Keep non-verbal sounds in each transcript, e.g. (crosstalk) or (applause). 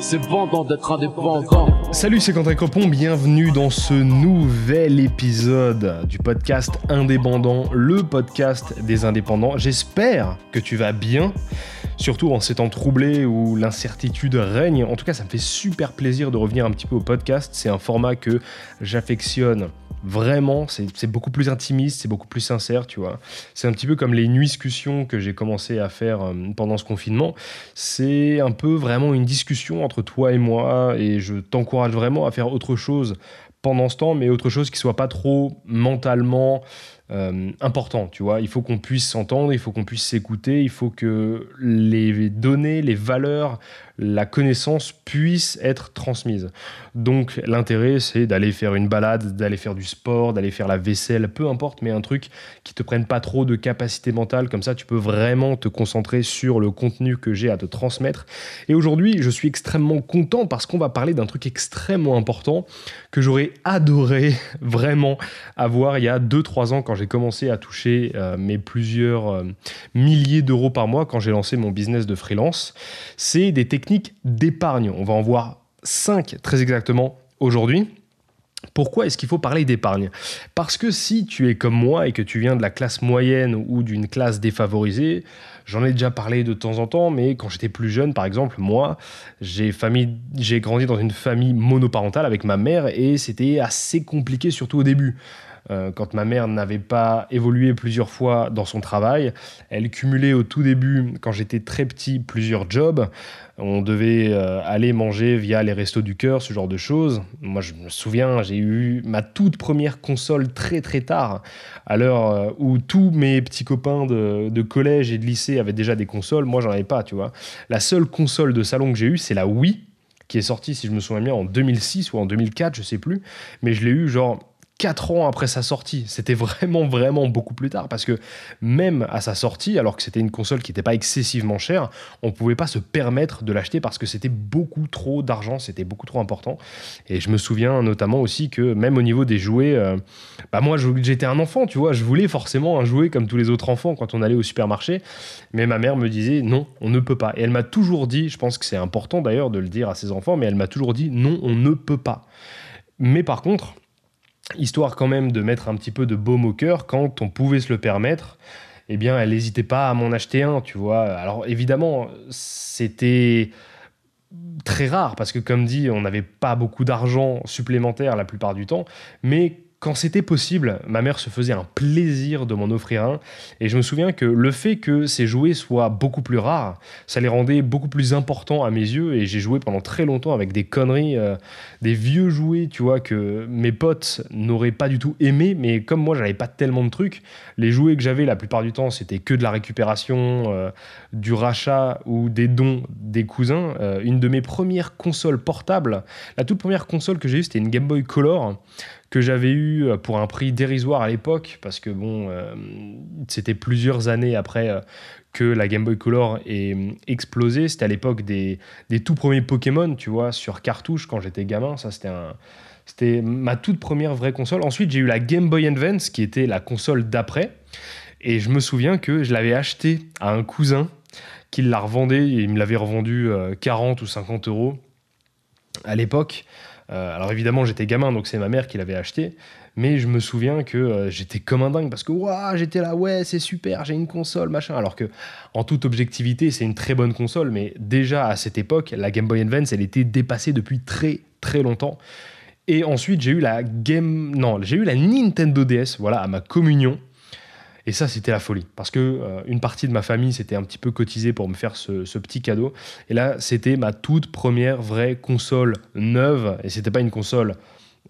C'est d'être indépendant. Salut, c'est Quentin Copon, bienvenue dans ce nouvel épisode du podcast Indépendant, le podcast des indépendants. J'espère que tu vas bien, surtout en ces temps troublés où l'incertitude règne. En tout cas, ça me fait super plaisir de revenir un petit peu au podcast. C'est un format que j'affectionne Vraiment, c'est beaucoup plus intimiste, c'est beaucoup plus sincère, tu vois. C'est un petit peu comme les nuiscussions que j'ai commencé à faire euh, pendant ce confinement. C'est un peu vraiment une discussion entre toi et moi, et je t'encourage vraiment à faire autre chose pendant ce temps, mais autre chose qui soit pas trop mentalement euh, important, tu vois. Il faut qu'on puisse s'entendre, il faut qu'on puisse s'écouter, il faut que les données, les valeurs, la connaissance puisse être transmise. Donc l'intérêt, c'est d'aller faire une balade, d'aller faire du sport, d'aller faire la vaisselle, peu importe, mais un truc qui te prenne pas trop de capacité mentale, comme ça tu peux vraiment te concentrer sur le contenu que j'ai à te transmettre. Et aujourd'hui, je suis extrêmement content parce qu'on va parler d'un truc extrêmement important que j'aurais adoré (laughs) vraiment avoir il y a 2-3 ans quand j'ai commencé à toucher euh, mes plusieurs euh, milliers d'euros par mois quand j'ai lancé mon business de freelance. C'est des techniques d'épargne. On va en voir 5 très exactement aujourd'hui. Pourquoi est-ce qu'il faut parler d'épargne? Parce que si tu es comme moi et que tu viens de la classe moyenne ou d'une classe défavorisée, j'en ai déjà parlé de temps en temps, mais quand j'étais plus jeune, par exemple, moi, j'ai grandi dans une famille monoparentale avec ma mère et c'était assez compliqué, surtout au début. Euh, quand ma mère n'avait pas évolué plusieurs fois dans son travail. Elle cumulait au tout début, quand j'étais très petit, plusieurs jobs. On devait euh, aller manger via les restos du cœur, ce genre de choses. Moi, je me souviens, j'ai eu ma toute première console très très tard, à l'heure euh, où tous mes petits copains de, collège et de lycée avaient déjà des consoles. Moi, j'en avais pas, tu vois. La seule console de salon que j'ai eue, c'est la Wii, qui est sortie, si je me souviens bien, en 2006 ou en 2004, je sais plus. Mais je l'ai eu genre 4 ans après sa sortie. C'était vraiment, vraiment beaucoup plus tard parce que même à sa sortie, alors que c'était une console qui n'était pas excessivement chère, on ne pouvait pas se permettre de l'acheter parce que c'était beaucoup trop d'argent, c'était beaucoup trop important. Et je me souviens notamment aussi que même au niveau des jouets, euh, bah moi j'étais un enfant, tu vois, je voulais forcément un jouet comme tous les autres enfants quand on allait au supermarché, mais ma mère me disait non, on ne peut pas. Et elle m'a toujours dit, je pense que c'est important d'ailleurs de le dire à ses enfants, mais elle m'a toujours dit non, on ne peut pas. Mais par contre, histoire quand même de mettre un petit peu de baume au cœur quand on pouvait se le permettre. Eh bien, elle n'hésitait pas à m'en acheter un, tu vois. Alors évidemment, c'était très rare parce que comme dit, on n'avait pas beaucoup d'argent supplémentaire la plupart du temps, mais quand c'était possible, ma mère se faisait un plaisir de m'en offrir un. Et je me souviens que le fait que ces jouets soient beaucoup plus rares, ça les rendait beaucoup plus importants à mes yeux. Et j'ai joué pendant très longtemps avec des conneries, euh, des vieux jouets, tu vois, que mes potes n'auraient pas du tout aimé. Mais comme moi, j'avais pas tellement de trucs, les jouets que j'avais la plupart du temps, c'était que de la récupération, euh, du rachat ou des dons des cousins. Euh, une de mes premières consoles portables, la toute première console que j'ai eue, c'était une Game Boy Color que j'avais eu euh, pour un prix dérisoire à l'époque, parce que bon, euh, c'était plusieurs années après euh, que la Game Boy Color ait explosé. C'était à l'époque des, des, tout premiers Pokémon, tu vois, sur cartouche quand j'étais gamin. Ça, c'était. C'était ma toute première vraie console. Ensuite, j'ai eu la Game Boy Advance, qui était la console d'après. Et je me souviens que je l'avais acheté à un cousin qui la revendait. Il me l'avait revendu 40 ou 50 euros à l'époque. Euh, alors évidemment, j'étais gamin, donc c'est ma mère qui l'avait acheté. Mais je me souviens que euh, j'étais comme un dingue parce que j'étais là, ouais, c'est super, j'ai une console, machin. Alors que, en toute objectivité, c'est une très bonne console, mais déjà à cette époque, la Game Boy Advance, elle était dépassée depuis très très longtemps. Et ensuite, j'ai eu la Game, non, j'ai eu la Nintendo DS, voilà, à ma communion. Et ça, c'était la folie. Parce que euh, une partie de ma famille s'était un petit peu cotisée pour me faire ce, petit cadeau. Et là, c'était ma toute première vraie console neuve. Et c'était pas une console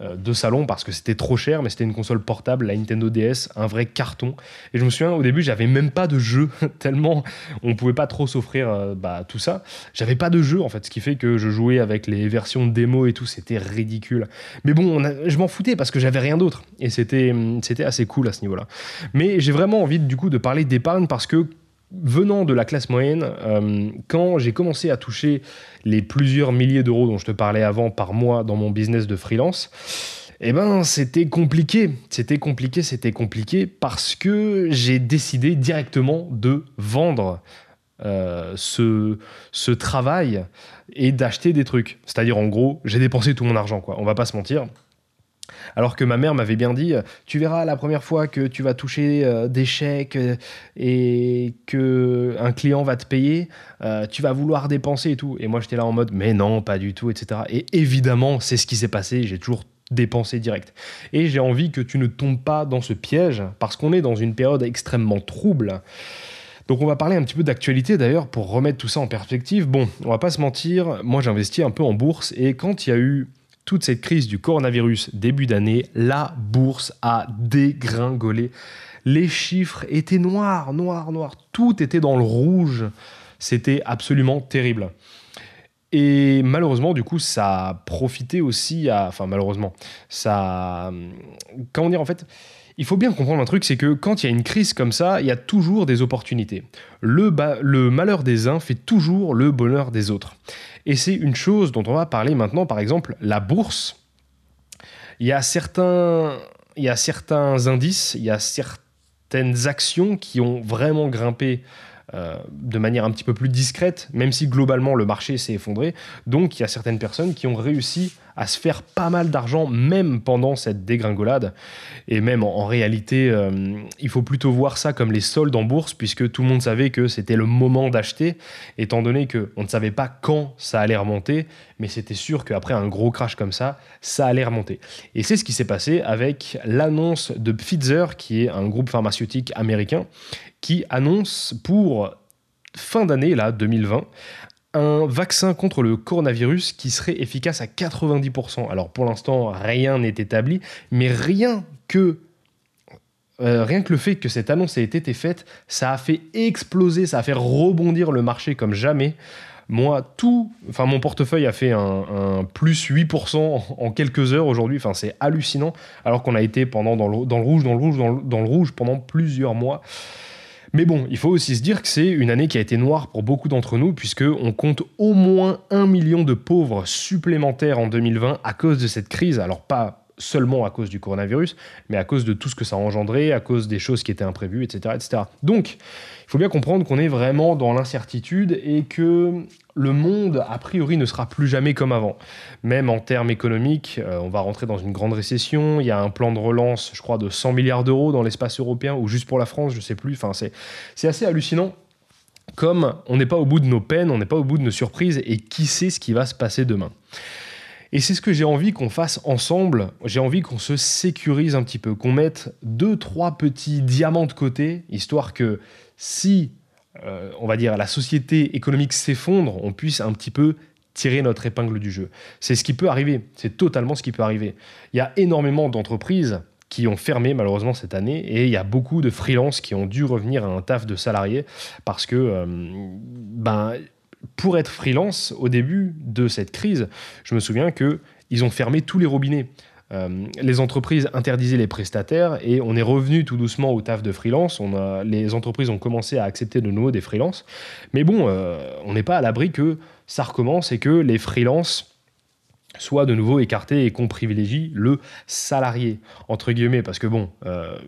de salon parce que c'était trop cher, mais c'était une console portable, la Nintendo DS, un vrai carton. Et je me souviens, au début, j'avais même pas de jeu, (laughs) tellement on pouvait pas trop s'offrir euh, bah, tout ça. J'avais pas de jeu, en fait, ce qui fait que je jouais avec les versions démo et tout, c'était ridicule. Mais bon, je m'en foutais parce que j'avais rien d'autre. Et c'était assez cool à ce niveau-là. Mais j'ai vraiment envie, du coup, de parler d'épargne parce que venant de la classe moyenne, euh, quand j'ai commencé à toucher les plusieurs milliers d'euros dont je te parlais avant par mois dans mon business de freelance, eh ben c'était compliqué, c'était compliqué, c'était compliqué parce que j'ai décidé directement de vendre euh, ce, ce travail et d'acheter des trucs. C'est-à-dire, en gros, j'ai dépensé tout mon argent, quoi. On va pas se mentir. Alors que ma mère m'avait bien dit, tu verras la première fois que tu vas toucher euh, des chèques euh, et que un client va te payer, euh, tu vas vouloir dépenser et tout. Et moi j'étais là en mode, mais non, pas du tout, etc. Et évidemment, c'est ce qui s'est passé. J'ai toujours dépensé direct. Et j'ai envie que tu ne tombes pas dans ce piège parce qu'on est dans une période extrêmement trouble. Donc on va parler un petit peu d'actualité d'ailleurs pour remettre tout ça en perspective. Bon, on va pas se mentir, moi j'ai investi un peu en bourse et quand il y a eu toute cette crise du coronavirus début d'année, la bourse a dégringolé. Les chiffres étaient noirs, noirs, noirs. Tout était dans le rouge. C'était absolument terrible. Et malheureusement, du coup, ça a profité aussi à. Enfin, malheureusement, ça. Comment dire, en fait il faut bien comprendre un truc, c'est que quand il y a une crise comme ça, il y a toujours des opportunités. Le, le malheur des uns fait toujours le bonheur des autres. Et c'est une chose dont on va parler maintenant, par exemple, la bourse. Il y a certains, indices, il y a certaines actions qui ont vraiment grimpé euh, de manière un petit peu plus discrète, même si globalement le marché s'est effondré. Donc il y a certaines personnes qui ont réussi à se faire pas mal d'argent même pendant cette dégringolade. Et même en, réalité, euh, il faut plutôt voir ça comme les soldes en bourse, puisque tout le monde savait que c'était le moment d'acheter, étant donné qu'on ne savait pas quand ça allait remonter, mais c'était sûr qu'après un gros crash comme ça, ça allait remonter. Et c'est ce qui s'est passé avec l'annonce de Pfizer, qui est un groupe pharmaceutique américain, qui annonce pour fin d'année, là, 2020, un vaccin contre le coronavirus qui serait efficace à 90%. Alors pour l'instant, rien n'est établi, mais rien que euh, rien que le fait que cette annonce ait été faite, ça a fait exploser, ça a fait rebondir le marché comme jamais. Moi, tout, enfin mon portefeuille a fait un, plus 8% en quelques heures aujourd'hui. Enfin, c'est hallucinant, alors qu'on a été pendant dans le, rouge, dans le rouge, dans le rouge pendant plusieurs mois. Mais bon, il faut aussi se dire que c'est une année qui a été noire pour beaucoup d'entre nous, puisqu'on compte au moins un million de pauvres supplémentaires en 2020 à cause de cette crise. Alors pas seulement à cause du coronavirus, mais à cause de tout ce que ça a engendré, à cause des choses qui étaient imprévues, etc. etc. Donc, il faut bien comprendre qu'on est vraiment dans l'incertitude et que le monde, a priori, ne sera plus jamais comme avant. Même en termes économiques, euh, on va rentrer dans une grande récession. Il y a un plan de relance, je crois, de 100 milliards d'euros dans l'espace européen, ou juste pour la France, je ne sais plus. Enfin, c'est assez hallucinant comme on n'est pas au bout de nos peines, on n'est pas au bout de nos surprises, et qui sait ce qui va se passer demain. Et c'est ce que j'ai envie qu'on fasse ensemble. J'ai envie qu'on se sécurise un petit peu, qu'on mette deux, trois petits diamants de côté, histoire que si, euh, on va dire, la société économique s'effondre, on puisse un petit peu tirer notre épingle du jeu. C'est ce qui peut arriver, c'est totalement ce qui peut arriver. Il y a énormément d'entreprises qui ont fermé malheureusement cette année et il y a beaucoup de freelances qui ont dû revenir à un taf de salarié parce que euh, ben pour être freelance au début de cette crise, je me souviens que ils ont fermé tous les robinets. Euh, les entreprises interdisaient les prestataires et on est revenu tout doucement au taf de freelance. Les entreprises ont commencé à accepter de nouveau des freelances. Mais bon, euh, on n'est pas à l'abri que ça recommence et que les freelances soient de nouveau écartés et qu'on privilégie le salarié, entre guillemets. Parce que bon, euh,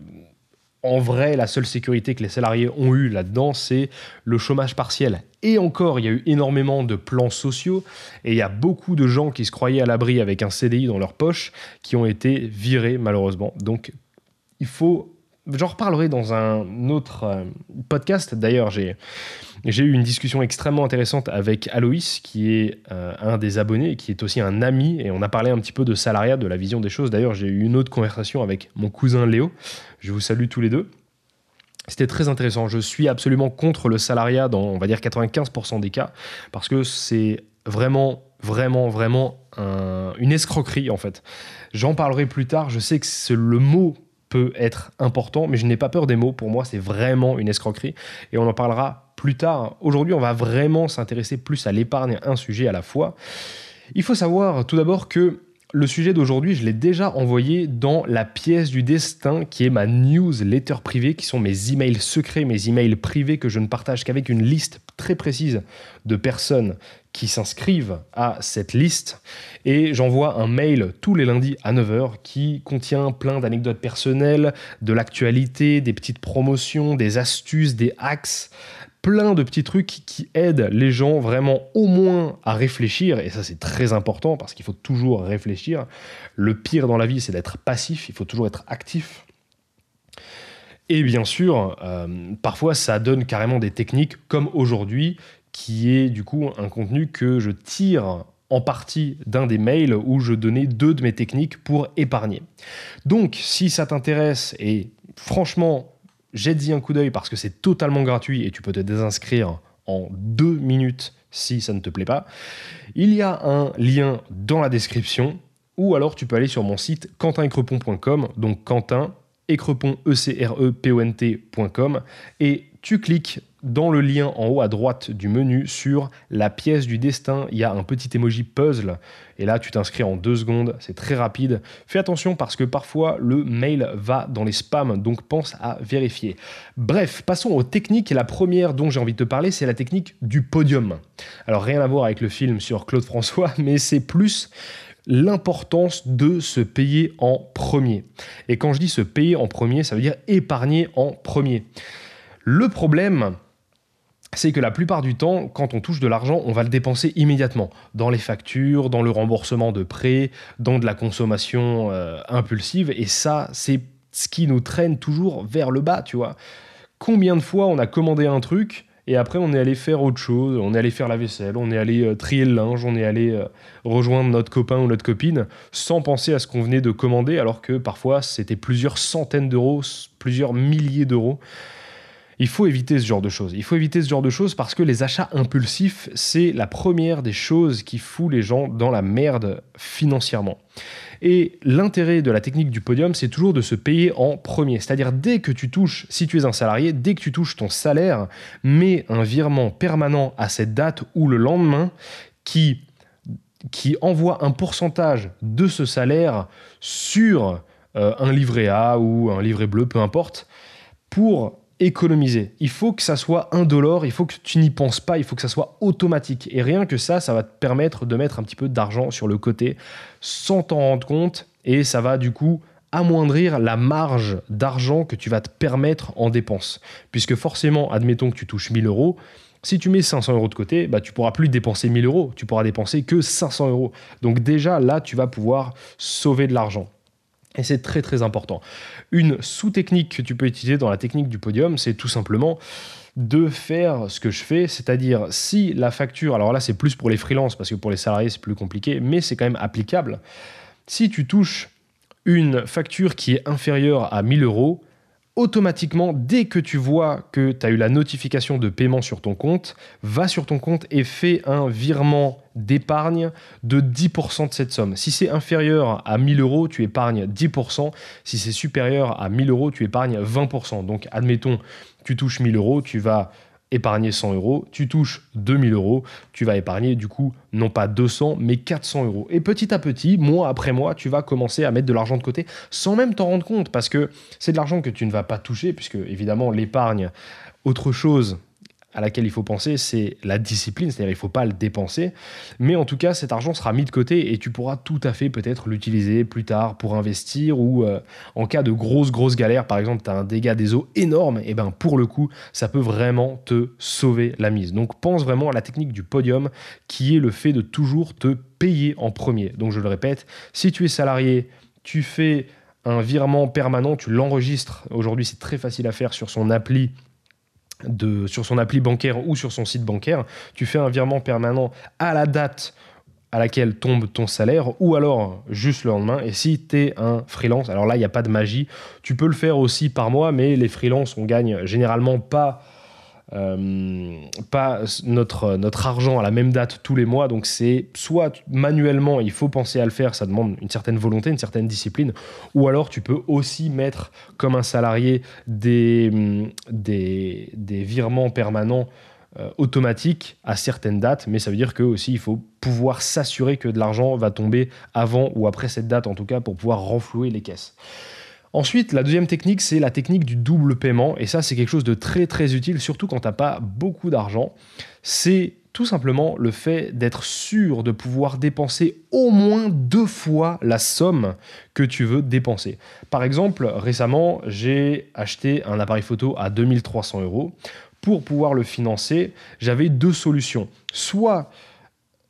en vrai, la seule sécurité que les salariés ont eu là-dedans, c'est le chômage partiel. Et encore, il y a eu énormément de plans sociaux et il y a beaucoup de gens qui se croyaient à l'abri avec un CDI dans leur poche qui ont été virés malheureusement. Donc, il faut J'en reparlerai dans un autre euh, podcast. D'ailleurs, j'ai, eu une discussion extrêmement intéressante avec Aloïs, qui est euh, un des abonnés, qui est aussi un ami, et on a parlé un petit peu de salariat, de la vision des choses. D'ailleurs, j'ai eu une autre conversation avec mon cousin Léo. Je vous salue tous les deux. C'était très intéressant. Je suis absolument contre le salariat dans, on va dire, 95% des cas, parce que c'est vraiment, vraiment, vraiment une escroquerie, en fait. J'en parlerai plus tard. Je sais que le mot peut être important, mais je n'ai pas peur des mots. Pour moi, c'est vraiment une escroquerie et on en parlera plus tard. Aujourd'hui, on va vraiment s'intéresser plus à l'épargne, un sujet à la fois. Il faut savoir tout d'abord que le sujet d'aujourd'hui, je l'ai déjà envoyé dans la pièce du destin qui est ma newsletter privée, qui sont mes emails secrets, mes emails privés que je ne partage qu'avec une liste très précise de personnes qui s'inscrivent à cette liste. Et j'envoie un mail tous les lundis à 9h qui contient plein d'anecdotes personnelles, de l'actualité, des petites promotions, des astuces, des hacks, plein de petits trucs qui aident les gens vraiment au moins à réfléchir, et ça c'est très important parce qu'il faut toujours réfléchir. Le pire dans la vie c'est d'être passif, il faut toujours être actif. Et bien sûr, euh, parfois ça donne carrément des techniques comme aujourd'hui, qui est du coup un contenu que je tire en partie d'un des mails où je donnais deux de mes techniques pour épargner. Donc si ça t'intéresse, et franchement jette-y un coup d'œil parce que c'est totalement gratuit et tu peux te désinscrire en deux minutes si ça ne te plaît pas. Il y a un lien dans la description ou alors tu peux aller sur mon site quentincrepon.com, donc Quentin, écrepon, e c r e p o n et tu cliques dans le lien en haut à droite du menu sur la pièce du destin, il y a un petit emoji puzzle. Et là, tu t'inscris en deux secondes, c'est très rapide. Fais attention parce que parfois le mail va dans les spams, donc pense à vérifier. Bref, passons aux techniques. La première dont j'ai envie de te parler, c'est la technique du podium. Alors rien à voir avec le film sur Claude François, (laughs) mais c'est plus l'importance de se payer en premier. Et quand je dis se payer en premier, ça veut dire épargner en premier. Le problème, c'est que la plupart du temps, quand on touche de l'argent, on va le dépenser immédiatement dans les factures, dans le remboursement de prêts, dans de la consommation euh, impulsive. Et ça, c'est ce qui nous traîne toujours vers le bas, tu vois. Combien de fois on a commandé un truc et après on est allé faire autre chose, on est allé faire la vaisselle, on est allé euh, trier le linge, on est allé euh, rejoindre notre copain ou notre copine sans penser à ce qu'on venait de commander alors que parfois c'était plusieurs centaines d'euros, plusieurs milliers d'euros. Il faut éviter ce genre de choses. Il faut éviter ce genre de choses parce que les achats impulsifs, c'est la première des choses qui fout les gens dans la merde financièrement. Et l'intérêt de la technique du podium, c'est toujours de se payer en premier. C'est-à-dire dès que tu touches, si tu es un salarié, dès que tu touches ton salaire, mets un virement permanent à cette date ou le lendemain qui, qui envoie un pourcentage de ce salaire sur euh, un livret A ou un livret bleu, peu importe, pour économiser. Il faut que ça soit indolore, il faut que tu n'y penses pas, il faut que ça soit automatique. Et rien que ça, ça va te permettre de mettre un petit peu d'argent sur le côté sans t'en rendre compte et ça va du coup amoindrir la marge d'argent que tu vas te permettre en dépenses. Puisque forcément, admettons que tu touches 1000 euros, si tu mets 500 euros de côté, bah, tu pourras plus dépenser 1000 euros, tu pourras dépenser que 500 euros. Donc déjà, là, tu vas pouvoir sauver de l'argent. Et c'est très très important. Une sous-technique que tu peux utiliser dans la technique du podium, c'est tout simplement de faire ce que je fais, c'est-à-dire si la facture, alors là c'est plus pour les freelances parce que pour les salariés c'est plus compliqué, mais c'est quand même applicable. Si tu touches une facture qui est inférieure à 1000 euros, automatiquement, dès que tu vois que tu as eu la notification de paiement sur ton compte, va sur ton compte et fais un virement d'épargne de 10% de cette somme. Si c'est inférieur à 1000 euros, tu épargnes 10%. Si c'est supérieur à 1000 euros, tu épargnes 20%. Donc, admettons, tu touches 1000 euros, tu vas épargner 100 euros, tu touches 2000 euros, tu vas épargner du coup non pas 200 mais 400 euros. Et petit à petit, mois après mois, tu vas commencer à mettre de l'argent de côté sans même t'en rendre compte parce que c'est de l'argent que tu ne vas pas toucher puisque évidemment l'épargne, autre chose à laquelle il faut penser, c'est la discipline, c'est-à-dire il ne faut pas le dépenser, mais en tout cas cet argent sera mis de côté et tu pourras tout à fait peut-être l'utiliser plus tard pour investir ou euh, en cas de grosse grosse galère, par exemple tu as un dégât des eaux énorme, et ben pour le coup ça peut vraiment te sauver la mise. Donc pense vraiment à la technique du podium qui est le fait de toujours te payer en premier. Donc je le répète, si tu es salarié, tu fais un virement permanent, tu l'enregistres. Aujourd'hui, c'est très facile à faire sur son appli sur son appli bancaire ou sur son site bancaire, tu fais un virement permanent à la date à laquelle tombe ton salaire ou alors juste le lendemain. Et si tu es un freelance, alors là, il n'y a pas de magie. Tu peux le faire aussi par mois, mais les freelances, on gagne généralement pas euh, pas notre, notre argent à la même date tous les mois. Donc c'est soit manuellement, il faut penser à le faire, ça demande une certaine volonté, une certaine discipline, ou alors tu peux aussi mettre comme un salarié des, des, des virements permanents euh, automatiques à certaines dates, mais ça veut dire que aussi il faut pouvoir s'assurer que de l'argent va tomber avant ou après cette date en tout cas pour pouvoir renflouer les caisses. Ensuite, la deuxième technique, c'est la technique du double paiement. Et ça, c'est quelque chose de très très utile, surtout quand tu n'as pas beaucoup d'argent. C'est tout simplement le fait d'être sûr de pouvoir dépenser au moins deux fois la somme que tu veux dépenser. Par exemple, récemment, j'ai acheté un appareil photo à 2300 euros. Pour pouvoir le financer, j'avais deux solutions. Soit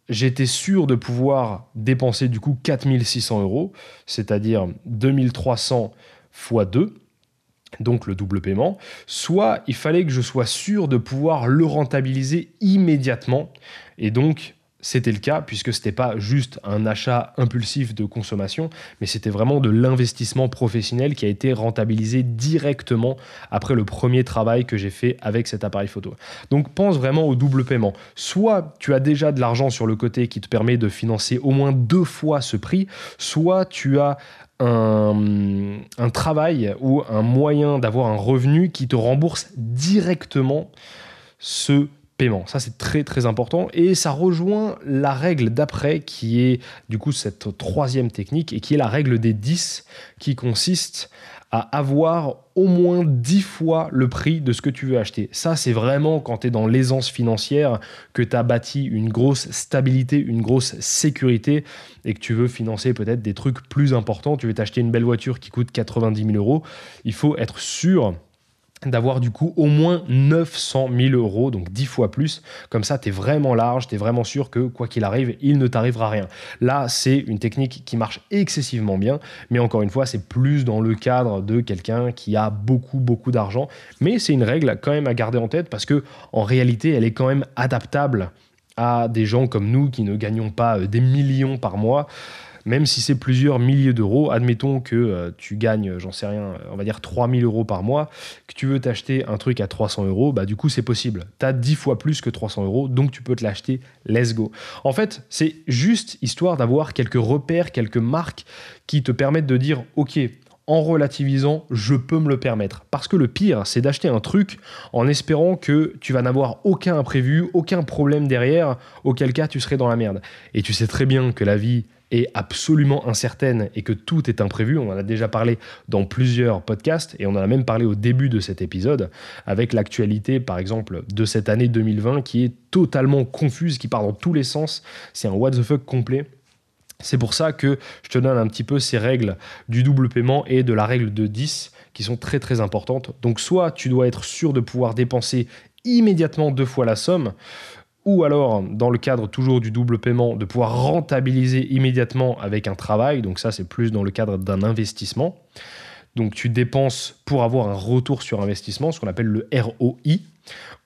j'étais sûr de pouvoir dépenser du coup 4600 euros, c'est-à-dire 2300 fois 2, donc le double paiement, soit il fallait que je sois sûr de pouvoir le rentabiliser immédiatement. Et donc, c'était le cas puisque ce n'était pas juste un achat impulsif de consommation, mais c'était vraiment de l'investissement professionnel qui a été rentabilisé directement après le premier travail que j'ai fait avec cet appareil photo. Donc pense vraiment au double paiement. Soit tu as déjà de l'argent sur le côté qui te permet de financer au moins deux fois ce prix, soit tu as un, travail ou un moyen d'avoir un revenu qui te rembourse directement ce paiement. Ça, c'est très très important. Et ça rejoint la règle d'après qui est du coup cette troisième technique et qui est la règle des 10 qui consiste à avoir au moins 10 fois le prix de ce que tu veux acheter. Ça, c'est vraiment quand tu es dans l'aisance financière, que tu as bâti une grosse stabilité, une grosse sécurité et que tu veux financer peut-être des trucs plus importants. Tu veux t'acheter une belle voiture qui coûte 90 000 euros. Il faut être sûr d'avoir du coup au moins 900 000 euros, donc 10 fois plus. Comme ça, tu es vraiment large, tu es vraiment sûr que quoi qu'il arrive, il ne t'arrivera rien. Là, c'est une technique qui marche excessivement bien, mais encore une fois, c'est plus dans le cadre de quelqu'un qui a beaucoup, beaucoup d'argent. Mais c'est une règle quand même à garder en tête parce que en réalité, elle est quand même adaptable à des gens comme nous qui ne gagnons pas euh, des millions par mois même si c'est plusieurs milliers d'euros, admettons que euh, tu gagnes, j'en sais rien, on va dire 3000 euros par mois, que tu veux t'acheter un truc à 300 euros, bah du coup c'est possible. Tu as 10 fois plus que 300 euros, donc tu peux te l'acheter, let's go. En fait, c'est juste histoire d'avoir quelques repères, quelques marques qui te permettent de dire, ok, en relativisant, je peux me le permettre. Parce que le pire, c'est d'acheter un truc en espérant que tu vas n'avoir aucun imprévu, aucun problème derrière, auquel cas tu serais dans la merde. Et tu sais très bien que la vie, est absolument incertaine et que tout est imprévu. On en a déjà parlé dans plusieurs podcasts et on en a même parlé au début de cet épisode avec l'actualité, par exemple, de cette année 2020 qui est totalement confuse, qui part dans tous les sens. C'est un what the fuck complet. C'est pour ça que je te donne un petit peu ces règles du double paiement et de la règle de 10 qui sont très très importantes. Donc soit tu dois être sûr de pouvoir dépenser immédiatement deux fois la somme, ou alors, dans le cadre toujours du double paiement, de pouvoir rentabiliser immédiatement avec un travail. Donc ça, c'est plus dans le cadre d'un investissement. Donc tu dépenses pour avoir un retour sur investissement, ce qu'on appelle le ROI.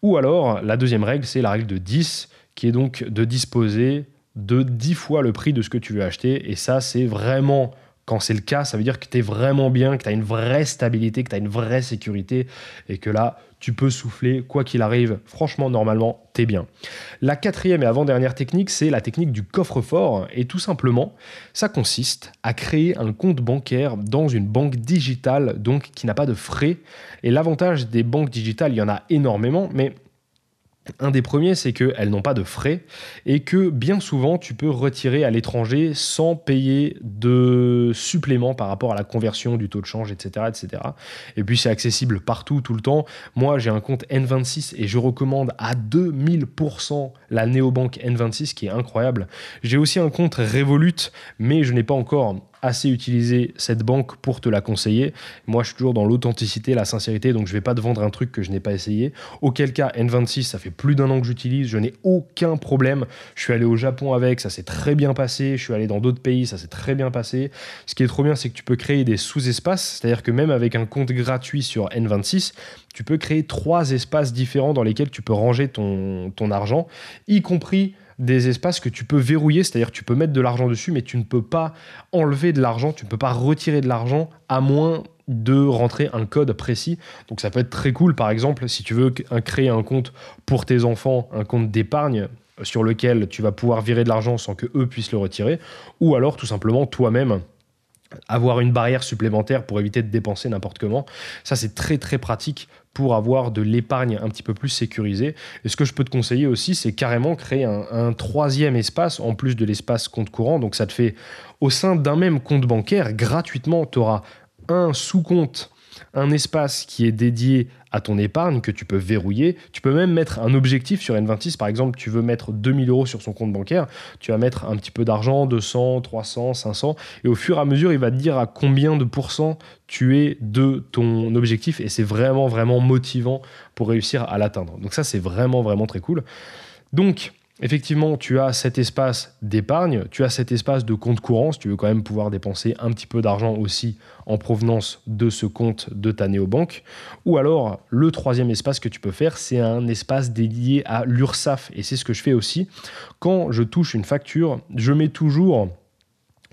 Ou alors, la deuxième règle, c'est la règle de 10, qui est donc de disposer de 10 fois le prix de ce que tu veux acheter. Et ça, c'est vraiment quand c'est le cas, ça veut dire que tu es vraiment bien, que tu as une vraie stabilité, que tu as une vraie sécurité et que là, tu peux souffler quoi qu'il arrive. Franchement, normalement, tu es bien. La quatrième et avant-dernière technique, c'est la technique du coffre-fort. Et tout simplement, ça consiste à créer un compte bancaire dans une banque digitale, donc qui n'a pas de frais. Et l'avantage des banques digitales, il y en a énormément, mais un des premiers, c'est qu'elles n'ont pas de frais et que bien souvent, tu peux retirer à l'étranger sans payer de supplément par rapport à la conversion du taux de change, etc. etc. Et puis, c'est accessible partout, tout le temps. Moi, j'ai un compte N26 et je recommande à 2000% la néobanque N26 qui est incroyable. J'ai aussi un compte Revolut, mais je n'ai pas encore assez utilisé cette banque pour te la conseiller. Moi, je suis toujours dans l'authenticité, la sincérité, donc je ne vais pas te vendre un truc que je n'ai pas essayé. Auquel cas, N26, ça fait plus d'un an que j'utilise, je n'ai aucun problème. Je suis allé au Japon avec, ça s'est très bien passé. Je suis allé dans d'autres pays, ça s'est très bien passé. Ce qui est trop bien, c'est que tu peux créer des sous-espaces, c'est-à-dire que même avec un compte gratuit sur N26, tu peux créer trois espaces différents dans lesquels tu peux ranger ton, ton argent, y compris des espaces que tu peux verrouiller, c'est-à-dire tu peux mettre de l'argent dessus, mais tu ne peux pas enlever de l'argent, tu ne peux pas retirer de l'argent à moins de rentrer un code précis. Donc ça peut être très cool, par exemple, si tu veux créer un compte pour tes enfants, un compte d'épargne sur lequel tu vas pouvoir virer de l'argent sans que eux puissent le retirer, ou alors tout simplement toi-même avoir une barrière supplémentaire pour éviter de dépenser n'importe comment. Ça, c'est très très pratique pour avoir de l'épargne un petit peu plus sécurisée. Et ce que je peux te conseiller aussi, c'est carrément créer un, troisième espace en plus de l'espace compte courant. Donc ça te fait, au sein d'un même compte bancaire, gratuitement, tu auras un sous-compte un espace qui est dédié à ton épargne que tu peux verrouiller. Tu peux même mettre un objectif sur N26. Par exemple, tu veux mettre 2000 euros sur son compte bancaire. Tu vas mettre un petit peu d'argent, 200, 300, 500. Et au fur et à mesure, il va te dire à combien de pourcents tu es de ton objectif. Et c'est vraiment, vraiment motivant pour réussir à l'atteindre. Donc ça, c'est vraiment, vraiment très cool. Donc, Effectivement, tu as cet espace d'épargne, tu as cet espace de compte courant, si tu veux quand même pouvoir dépenser un petit peu d'argent aussi en provenance de ce compte de ta néobanque. Ou alors, le troisième espace que tu peux faire, c'est un espace dédié à l'URSAF. Et c'est ce que je fais aussi. Quand je touche une facture, je mets toujours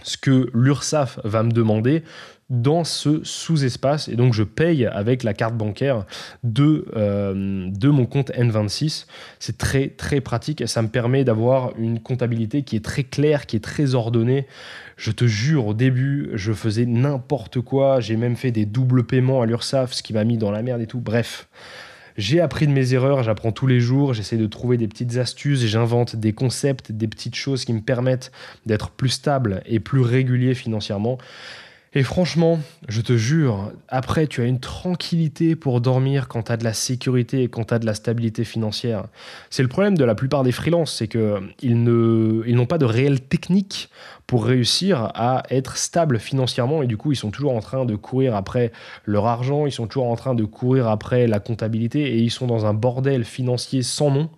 ce que l'URSAF va me demander dans ce sous-espace et donc je paye avec la carte bancaire de, euh, de mon compte N26. C'est très très pratique et ça me permet d'avoir une comptabilité qui est très claire, qui est très ordonnée. Je te jure, au début, je faisais n'importe quoi. J'ai même fait des doubles paiements à l'URSSAF, ce qui m'a mis dans la merde et tout. Bref. J'ai appris de mes erreurs, j'apprends tous les jours, j'essaie de trouver des petites astuces, j'invente des concepts, des petites choses qui me permettent d'être plus stable et plus régulier financièrement. Et franchement, je te jure, après, tu as une tranquillité pour dormir quand tu as de la sécurité et quand tu as de la stabilité financière. C'est le problème de la plupart des freelances, c'est qu'ils n'ont pas de réelle technique pour réussir à être stable financièrement et du coup, ils sont toujours en train de courir après leur argent, ils sont toujours en train de courir après la comptabilité et ils sont dans un bordel financier sans nom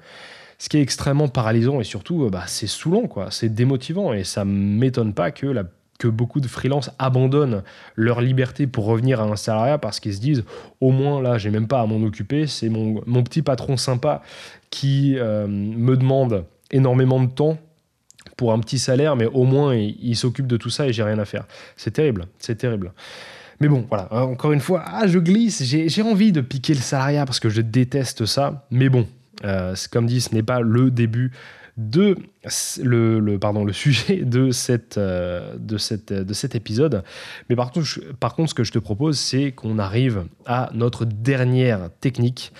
ce qui est extrêmement paralysant et surtout bah, c'est saoulant quoi, c'est démotivant et ça m'étonne pas que la que beaucoup de freelances abandonnent leur liberté pour revenir à un salariat parce qu'ils se disent au moins là j'ai même pas à m'en occuper. C'est mon, mon, petit patron sympa qui euh, me demande énormément de temps pour un petit salaire mais au moins il, s'occupe de tout ça et j'ai rien à faire. C'est terrible c'est terrible. Mais bon, voilà, encore une fois, ah, je glisse, j'ai envie de piquer le salariat parce que je déteste ça. Mais bon, euh, comme dit, ce n'est pas le début de le, pardon, le sujet de, cette, euh, de, cette, de cet épisode. Mais par contre, par contre, ce que je te propose, c'est qu'on arrive à notre dernière technique,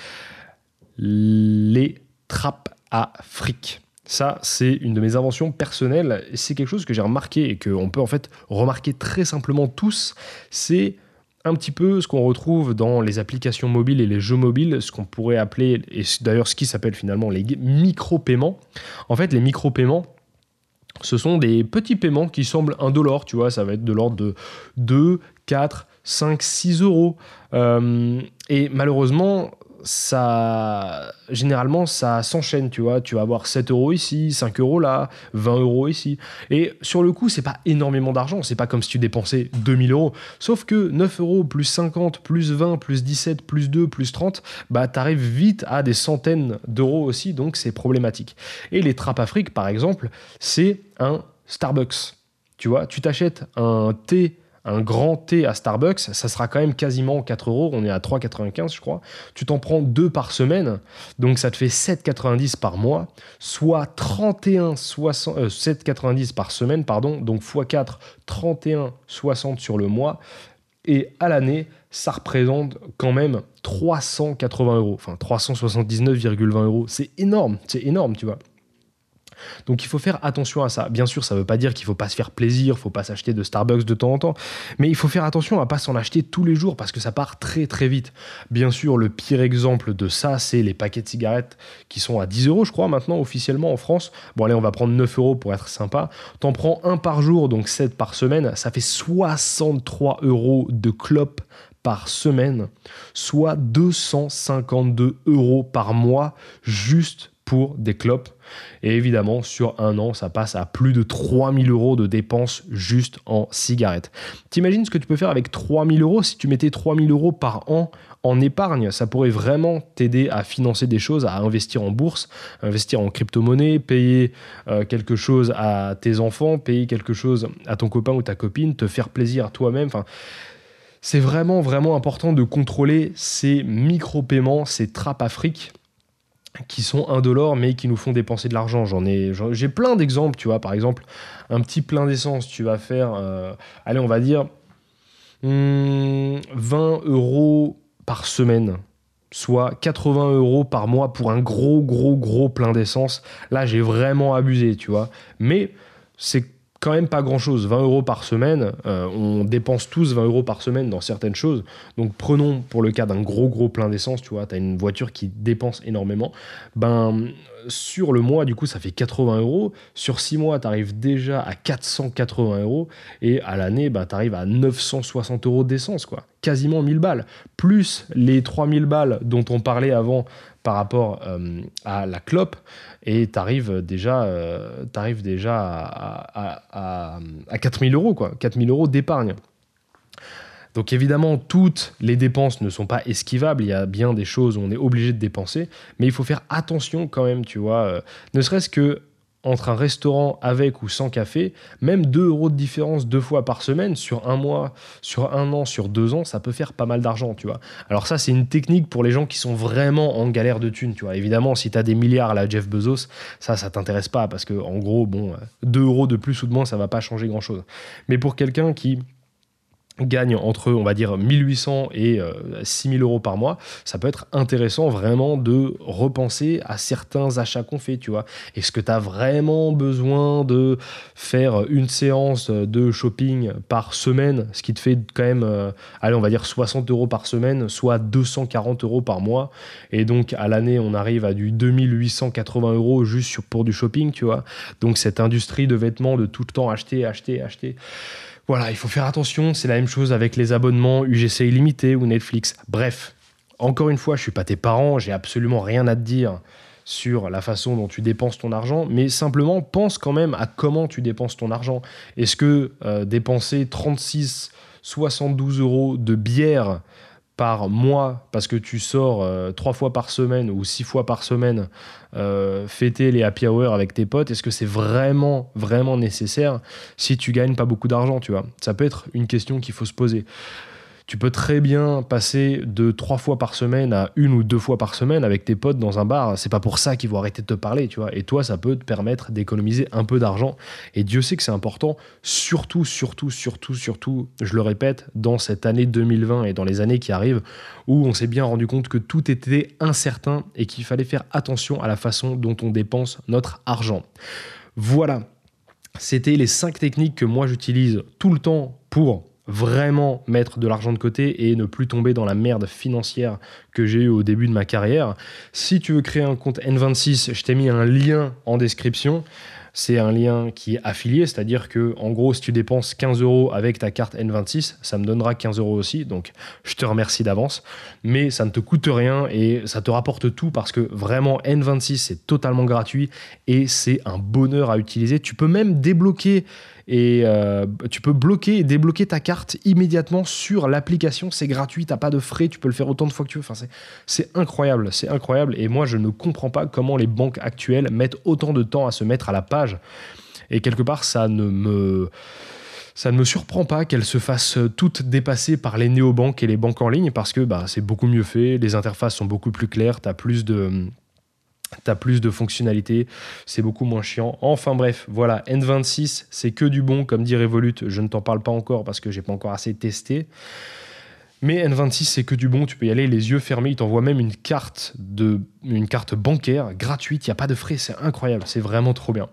les trappes à fric. Ça, c'est une de mes inventions personnelles c'est quelque chose que j'ai remarqué et qu'on peut en fait remarquer très simplement tous. C'est un petit peu ce qu'on retrouve dans les applications mobiles et les jeux mobiles, ce qu'on pourrait appeler, et d'ailleurs ce qui s'appelle finalement les micro-paiements. En fait, les micro-paiements, ce sont des petits paiements qui semblent indolores, tu vois, ça va être de l'ordre de 2, 4, 5, 6 euros. Euh, et malheureusement, ça, généralement, ça s'enchaîne, tu vois. Tu vas avoir 7 euros ici, 5 euros là, 20 euros ici. Et sur le coup, c'est pas énormément d'argent. C'est pas comme si tu dépensais 2000 euros. Sauf que 9 euros plus 50, plus 20, plus 17, plus 2, plus 30, bah, t'arrives vite à des centaines d'euros aussi. Donc, c'est problématique. Et les trappes Afrique, par exemple, c'est un Starbucks. Tu vois, tu t'achètes un thé un grand thé à Starbucks, ça sera quand même quasiment 4 euros. On est à 3,95 je crois. Tu t'en prends deux par semaine, donc ça te fait 7,90 par mois, soit 31, 7,90 par semaine, pardon, donc x4, 61,60 sur le mois. Et à l'année, ça représente quand même 380 euros, enfin 379,20 euros. C'est énorme, c'est énorme, tu vois. Donc il faut faire attention à ça. Bien sûr, ça ne veut pas dire qu'il ne faut pas se faire plaisir, il ne faut pas s'acheter de Starbucks de temps en temps, mais il faut faire attention à pas s'en acheter tous les jours parce que ça part très très vite. Bien sûr, le pire exemple de ça, c'est les paquets de cigarettes qui sont à 10 euros, je crois, maintenant officiellement en France. Bon, allez, on va prendre 9 euros pour être sympa. T'en prends un par jour, donc 7 par semaine, ça fait 63 euros de clopes par semaine, soit 252 euros par mois juste pour des clopes. Et évidemment, sur un an, ça passe à plus de 3000 euros de dépenses juste en cigarettes. T'imagines ce que tu peux faire avec 3000 euros? Si tu mettais 3000 euros par an en épargne Ça pourrait vraiment t'aider à financer des choses, à investir en bourse, investir en crypto-monnaie, payer euh, quelque chose à tes enfants, payer quelque chose à ton copain ou ta copine, te faire plaisir toi-même. Enfin, c'est vraiment, vraiment important de contrôler ces micro-paiements, ces trappes Afrique qui sont indolores mais qui nous font dépenser de l'argent. J'en ai, j'ai plein d'exemples, tu vois. Par exemple, un petit plein d'essence, tu vas faire, euh, allez, on va dire 20 hmm, euros par semaine, soit 80 euros par mois pour un gros, gros, gros plein d'essence. Là, j'ai vraiment abusé, tu vois. Mais c'est quand même pas grand chose. 20 euros par semaine, euh, on dépense tous 20 euros par semaine dans certaines choses. Donc prenons pour le cas d'un gros gros plein d'essence, tu vois, tu as une voiture qui dépense énormément. Ben sur le mois, du coup, ça fait 80 euros. Sur 6 mois, tu arrives déjà à 480 euros. Et à l'année, ben, tu arrives à 960 euros d'essence, quoi. Quasiment 1000 balles. Plus les 3000 balles dont on parlait avant par rapport euh, à la clope et tu arrives déjà, euh, déjà à, à, à, 4000 euros, quoi. 4000 euros d'épargne. Donc évidemment, toutes les dépenses ne sont pas esquivables, il y a bien des choses où on est obligé de dépenser, mais il faut faire attention quand même, tu vois, euh, ne serait-ce que entre un restaurant avec ou sans café, même 2 euros de différence deux fois par semaine, sur un mois, sur un an, sur deux ans, ça peut faire pas mal d'argent, tu vois. Alors ça, c'est une technique pour les gens qui sont vraiment en galère de thunes, tu vois. Évidemment, si tu as des milliards à la Jeff Bezos, ça, ça t'intéresse pas, parce que en gros, bon, 2 euros de plus ou de moins, ça va pas changer grand-chose. Mais pour quelqu'un qui gagne entre, on va dire, 1800 et 6000 euh, euros par mois, ça peut être intéressant vraiment de repenser à certains achats qu'on fait, tu vois. Est-ce que tu as vraiment besoin de faire une séance de shopping par semaine, ce qui te fait quand même, euh, allez, on va dire 60 euros par semaine, soit 240 euros par mois. Et donc, à l'année, on arrive à du 2880 euros juste pour du shopping, tu vois. Donc, cette industrie de vêtements de tout le temps acheter, acheter, acheter voilà, il faut faire attention. C'est la même chose avec les abonnements UGC illimité ou Netflix. Bref, encore une fois, je suis pas tes parents, j'ai absolument rien à te dire sur la façon dont tu dépenses ton argent, mais simplement pense quand même à comment tu dépenses ton argent. Est-ce que euh, dépenser 36, 72 euros de bière par mois parce que tu sors euh, trois fois par semaine ou six fois par semaine euh, fêter les happy hour avec tes potes, est-ce que c'est vraiment, vraiment nécessaire si tu gagnes pas beaucoup d'argent, tu vois? Ça peut être une question qu'il faut se poser. Tu peux très bien passer de trois fois par semaine à une ou deux fois par semaine avec tes potes dans un bar. C'est pas pour ça qu'ils vont arrêter de te parler, tu vois. Et toi, ça peut te permettre d'économiser un peu d'argent. Et Dieu sait que c'est important, surtout, surtout, surtout, surtout, je le répète, dans cette année 2020 et dans les années qui arrivent, où on s'est bien rendu compte que tout était incertain et qu'il fallait faire attention à la façon dont on dépense notre argent. Voilà. C'était les cinq techniques que moi j'utilise tout le temps pour vraiment mettre de l'argent de côté et ne plus tomber dans la merde financière que j'ai eu au début de ma carrière. Si tu veux créer un compte N26, je t'ai mis un lien en description c'est un lien qui est affilié, c'est-à-dire que en gros, si tu dépenses 15 euros avec ta carte N26, ça me donnera 15 euros aussi. Donc, je te remercie d'avance, mais ça ne te coûte rien et ça te rapporte tout parce que vraiment N26 c'est totalement gratuit et c'est un bonheur à utiliser. Tu peux même débloquer et euh, tu peux bloquer débloquer ta carte immédiatement sur l'application. C'est gratuit, t'as pas de frais, tu peux le faire autant de fois que tu veux. C'est incroyable, c'est incroyable. Et moi, je ne comprends pas comment les banques actuelles mettent autant de temps à se mettre à la page. Et quelque part, ça ne me ça ne me surprend pas qu'elles se fassent toutes dépasser par les néobanques et les banques en ligne parce que bah, c'est beaucoup mieux fait, les interfaces sont beaucoup plus claires, tu as plus de, T'as plus de fonctionnalités, c'est beaucoup moins chiant. Enfin bref, voilà, N26, c'est que du bon, comme dit Revolut. Je ne t'en parle pas encore parce que j'ai pas encore assez testé. Mais N26, c'est que du bon, tu peux y aller les yeux fermés. Il t'envoie même une carte, de, une carte bancaire gratuite, il n'y a pas de frais, c'est incroyable, c'est vraiment trop bien.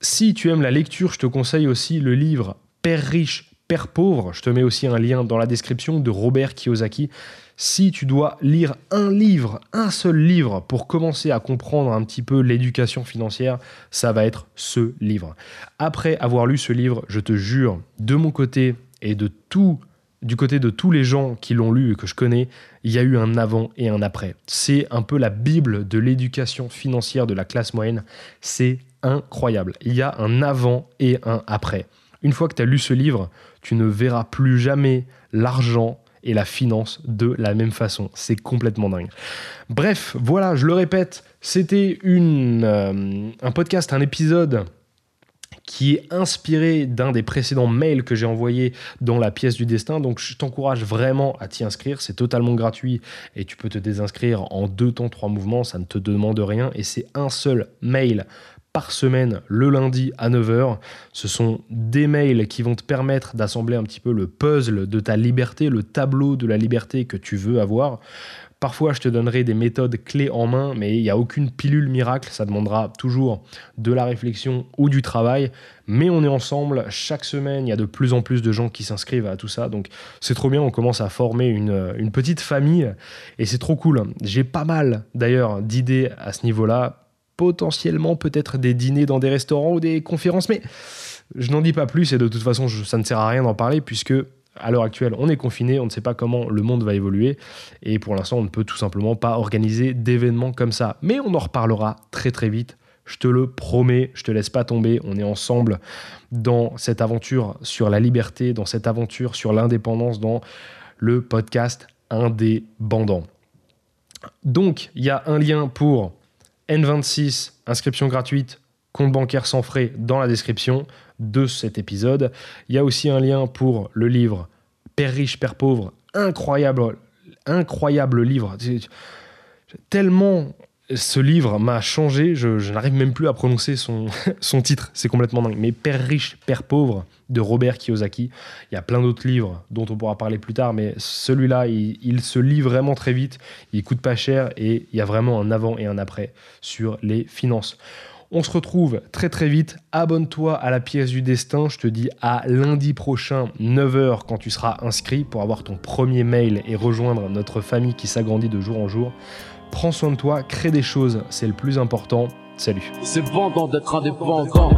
Si tu aimes la lecture, je te conseille aussi le livre Père riche, Père pauvre. Je te mets aussi un lien dans la description de Robert Kiyosaki si tu dois lire un livre, un seul livre pour commencer à comprendre un petit peu l'éducation financière, ça va être ce livre. Après avoir lu ce livre, je te jure, de mon côté et de tout du côté de tous les gens qui l'ont lu et que je connais, il y a eu un avant et un après. C'est un peu la Bible de l'éducation financière de la classe moyenne. C'est incroyable. Il y a un avant et un après. Une fois que tu as lu ce livre, tu ne verras plus jamais l'argent et la finance de la même façon. C'est complètement dingue. Bref, voilà, je le répète, c'était euh, un podcast, un épisode qui est inspiré d'un des précédents mails que j'ai envoyé dans la pièce du destin. Donc je t'encourage vraiment à t'y inscrire. C'est totalement gratuit et tu peux te désinscrire en deux temps, trois mouvements. Ça ne te demande rien et c'est un seul mail par semaine le lundi à 9h. Ce sont des mails qui vont te permettre d'assembler un petit peu le puzzle de ta liberté, le tableau de la liberté que tu veux avoir. Parfois, je te donnerai des méthodes clés en main, mais il n'y a aucune pilule miracle. Ça demandera toujours de la réflexion ou du travail. Mais on est ensemble chaque semaine. Il y a de plus en plus de gens qui s'inscrivent à tout ça. Donc, c'est trop bien. On commence à former une, une petite famille et c'est trop cool. J'ai pas mal d'ailleurs d'idées à ce niveau-là. Potentiellement, peut-être des dîners dans des restaurants ou des conférences, mais je n'en dis pas plus et de toute façon, ça ne sert à rien d'en parler puisque à l'heure actuelle, on est confiné, on ne sait pas comment le monde va évoluer, et pour l'instant, on ne peut tout simplement pas organiser d'événements comme ça. Mais on en reparlera très très vite, je te le promets, je te laisse pas tomber, on est ensemble dans cette aventure sur la liberté, dans cette aventure sur l'indépendance, dans le podcast indépendant. Donc, il y a un lien pour N26, inscription gratuite, compte bancaire sans frais dans la description de cet épisode. Il y a aussi un lien pour le livre Père riche, Père pauvre. Incroyable, incroyable livre. Tellement ce livre m'a changé, je, n'arrive même plus à prononcer son, (laughs) son titre, c'est complètement dingue. Mais Père riche, Père pauvre de Robert Kiyosaki. Il y a plein d'autres livres dont on pourra parler plus tard, mais celui-là, il, il, se lit vraiment très vite, il coûte pas cher et il y a vraiment un avant et un après sur les finances. On se retrouve très très vite. Abonne-toi à la pièce du destin. Je te dis à lundi prochain, 9h, quand tu seras inscrit pour avoir ton premier mail et rejoindre notre famille qui s'agrandit de jour en jour. Prends soin de toi, crée des choses, c'est le plus important. Salut. C'est vendant d'être indépendant.